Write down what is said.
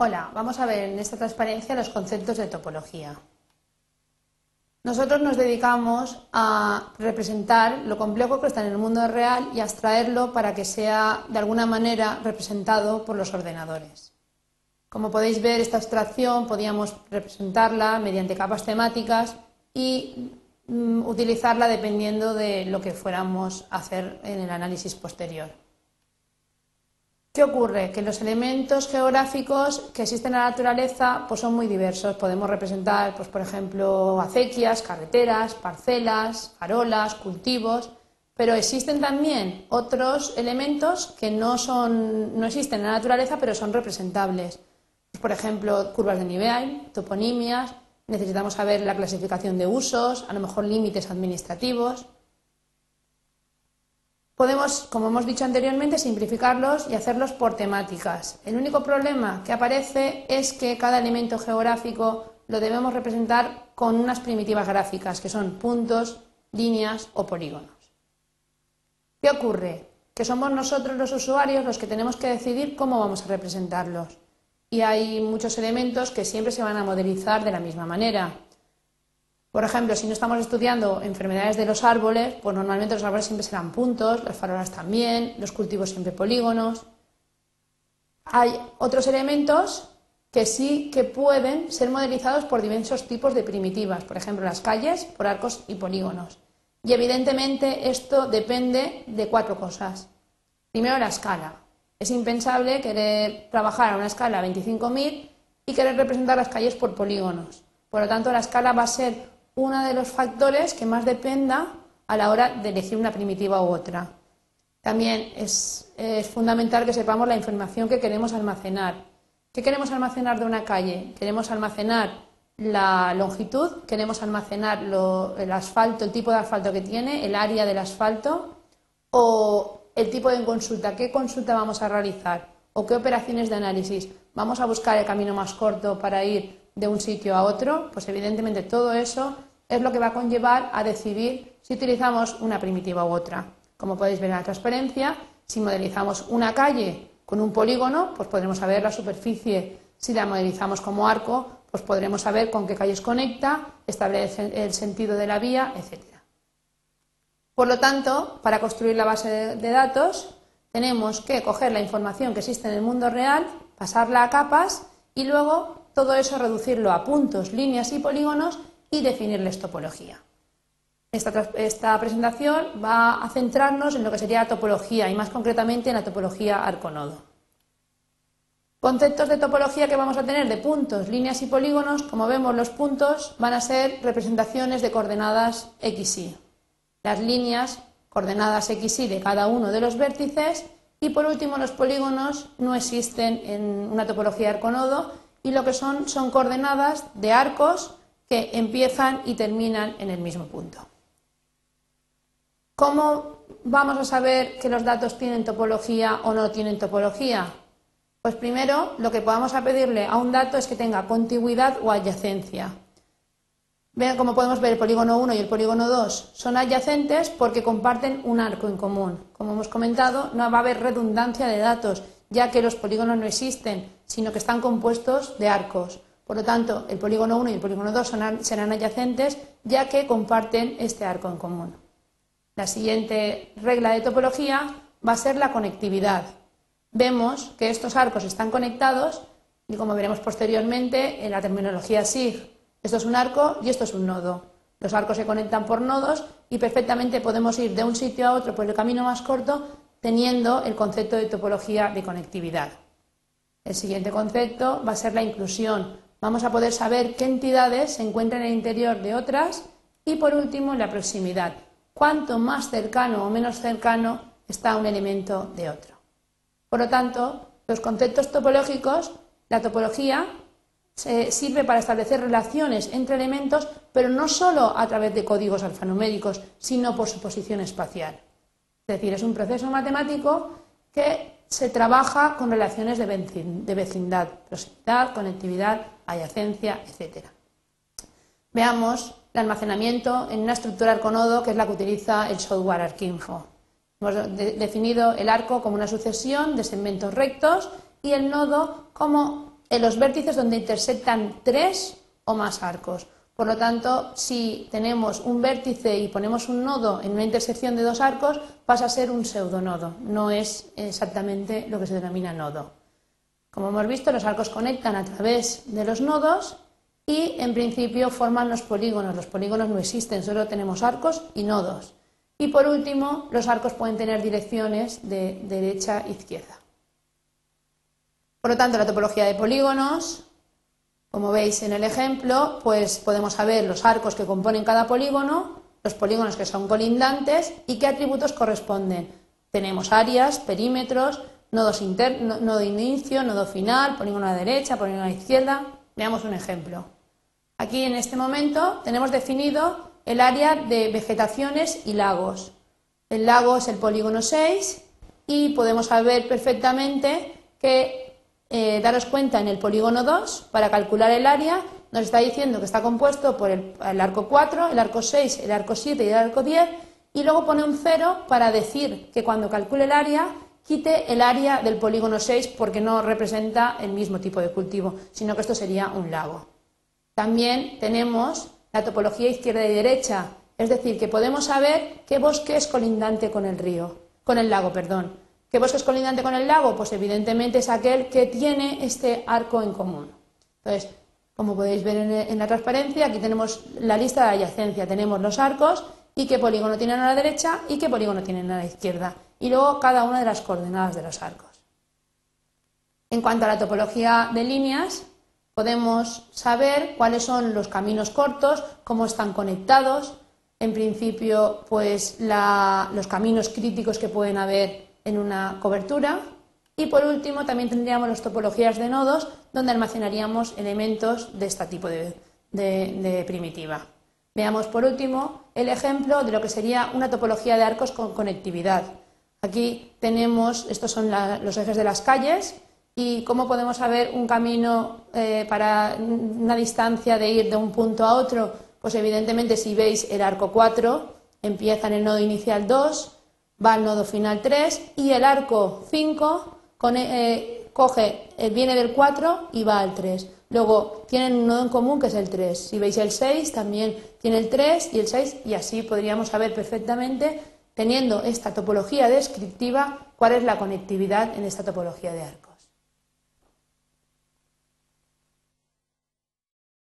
Hola, vamos a ver en esta transparencia los conceptos de topología. Nosotros nos dedicamos a representar lo complejo que está en el mundo real y a extraerlo para que sea de alguna manera representado por los ordenadores. Como podéis ver, esta abstracción podíamos representarla mediante capas temáticas y mm, utilizarla dependiendo de lo que fuéramos a hacer en el análisis posterior. ¿Qué ocurre? Que los elementos geográficos que existen en la naturaleza pues son muy diversos. Podemos representar, pues, por ejemplo, acequias, carreteras, parcelas, farolas, cultivos, pero existen también otros elementos que no, son, no existen en la naturaleza, pero son representables. Por ejemplo, curvas de nivel, toponimias, necesitamos saber la clasificación de usos, a lo mejor límites administrativos. Podemos, como hemos dicho anteriormente, simplificarlos y hacerlos por temáticas. El único problema que aparece es que cada elemento geográfico lo debemos representar con unas primitivas gráficas, que son puntos, líneas o polígonos. ¿Qué ocurre? Que somos nosotros los usuarios los que tenemos que decidir cómo vamos a representarlos. Y hay muchos elementos que siempre se van a modelizar de la misma manera. Por ejemplo, si no estamos estudiando enfermedades de los árboles, pues normalmente los árboles siempre serán puntos, las farolas también, los cultivos siempre polígonos. Hay otros elementos que sí que pueden ser modelizados por diversos tipos de primitivas, por ejemplo, las calles por arcos y polígonos. Y evidentemente esto depende de cuatro cosas. Primero, la escala. Es impensable querer trabajar a una escala 25.000 y querer representar las calles por polígonos. Por lo tanto, la escala va a ser uno de los factores que más dependa a la hora de elegir una primitiva u otra. También es, fundamental que sepamos la información que queremos almacenar. ¿Qué queremos almacenar de una calle? Queremos almacenar la longitud, queremos almacenar el asfalto, el tipo de asfalto que tiene, el área del asfalto o el tipo de consulta. ¿Qué consulta vamos a realizar? ¿O qué operaciones de análisis? ¿Vamos a buscar el camino más corto para ir de un sitio a otro? Pues evidentemente todo eso es lo que va a conllevar a decidir si utilizamos una primitiva u otra. Como podéis ver en la transparencia, si modelizamos una calle con un polígono, pues podremos saber la superficie. Si la modelizamos como arco, pues podremos saber con qué calles conecta, establecer el sentido de la vía, etc. Por lo tanto, para construir la base de datos, tenemos que coger la información que existe en el mundo real, pasarla a capas y luego todo eso reducirlo a puntos, líneas y polígonos y definirles topología. Esta, presentación va a centrarnos en lo que sería la topología y más concretamente en la topología arconodo. Conceptos de topología que vamos a tener de puntos, líneas y polígonos, como vemos los puntos van a ser representaciones de coordenadas x, y. Las líneas, coordenadas x, y de cada uno de los vértices y por último los polígonos no existen en una topología arconodo y lo que son son coordenadas de arcos que empiezan y terminan en el mismo punto. ¿Cómo vamos a saber que los datos tienen topología o no tienen topología? Pues primero, lo que podamos a pedirle a un dato es que tenga contigüidad o adyacencia. Vean cómo podemos ver el polígono 1 y el polígono 2 son adyacentes porque comparten un arco en común. Como hemos comentado, no va a haber redundancia de datos, ya que los polígonos no existen, sino que están compuestos de arcos. Por lo tanto, el polígono 1 y el polígono 2 serán adyacentes ya que comparten este arco en común. La siguiente regla de topología va a ser la conectividad. Vemos que estos arcos están conectados y como veremos posteriormente en la terminología SIG, esto es un arco y esto es un nodo. Los arcos se conectan por nodos y perfectamente podemos ir de un sitio a otro por el camino más corto teniendo el concepto de topología de conectividad. El siguiente concepto va a ser la inclusión vamos a poder saber qué entidades se encuentran en el interior de otras y por último la proximidad, cuánto más cercano o menos cercano está un elemento de otro. Por lo tanto, los conceptos topológicos, la topología sirve para establecer relaciones entre elementos, pero no solo a través de códigos alfanuméricos, sino por su posición espacial. Es decir, es un proceso matemático que se trabaja con relaciones de vecindad, proximidad, conectividad, adyacencia, etc. Veamos el almacenamiento en una estructura arconodo que es la que utiliza el software Arquinfo. Hemos definido el arco como una sucesión de segmentos rectos y el nodo como en los vértices donde intersectan tres o más arcos. Por lo tanto, si tenemos un vértice y ponemos un nodo en una intersección de dos arcos, pasa a ser un pseudonodo, no es exactamente lo que se denomina nodo. Como hemos visto, los arcos conectan a través de los nodos y en principio forman los polígonos. Los polígonos no existen, solo tenemos arcos y nodos. Y por último, los arcos pueden tener direcciones de derecha e izquierda. Por lo tanto, la topología de polígonos, como veis en el ejemplo, pues podemos saber los arcos que componen cada polígono, los polígonos que son colindantes y qué atributos corresponden. Tenemos áreas, perímetros, nodos internos, nodo inicio, nodo final, polígono a la derecha, polígono a la izquierda. Veamos un ejemplo. Aquí en este momento tenemos definido el área de vegetaciones y lagos. El lago es el polígono 6 y podemos saber perfectamente que eh, daros cuenta en el polígono 2 para calcular el área nos está diciendo que está compuesto por el, el, arco 4, el arco 6, el arco 7 y el arco 10 y luego pone un 0 para decir que cuando calcule el área quite el área del polígono 6 porque no representa el mismo tipo de cultivo, sino que esto sería un lago. También tenemos la topología izquierda y derecha, es decir, que podemos saber qué bosque es colindante con el río, con el lago, perdón. ¿Qué bosque es colindante con el lago? Pues evidentemente es aquel que tiene este arco en común. Entonces, como podéis ver en, la transparencia, aquí tenemos la lista de adyacencia. Tenemos los arcos y qué polígono tienen a la derecha y qué polígono tienen a la izquierda y luego cada una de las coordenadas de los arcos. En cuanto a la topología de líneas, podemos saber cuáles son los caminos cortos, cómo están conectados, en principio, pues los caminos críticos que pueden haber en una cobertura. Y por último, también tendríamos las topologías de nodos, donde almacenaríamos elementos de este tipo de primitiva. Veamos por último el ejemplo de lo que sería una topología de arcos con conectividad. Aquí tenemos, estos son los ejes de las calles y cómo podemos saber un camino eh, para una distancia de ir de un punto a otro. Pues evidentemente si veis el arco 4 empieza en el nodo inicial 2, va al nodo final 3 y el arco 5 eh, coge, eh, viene del 4 y va al 3. Luego tienen un nodo en común que es el 3. Si veis el 6 también tiene el 3 y el 6 y así podríamos saber perfectamente teniendo esta topología descriptiva, cuál es la conectividad en esta topología de arco.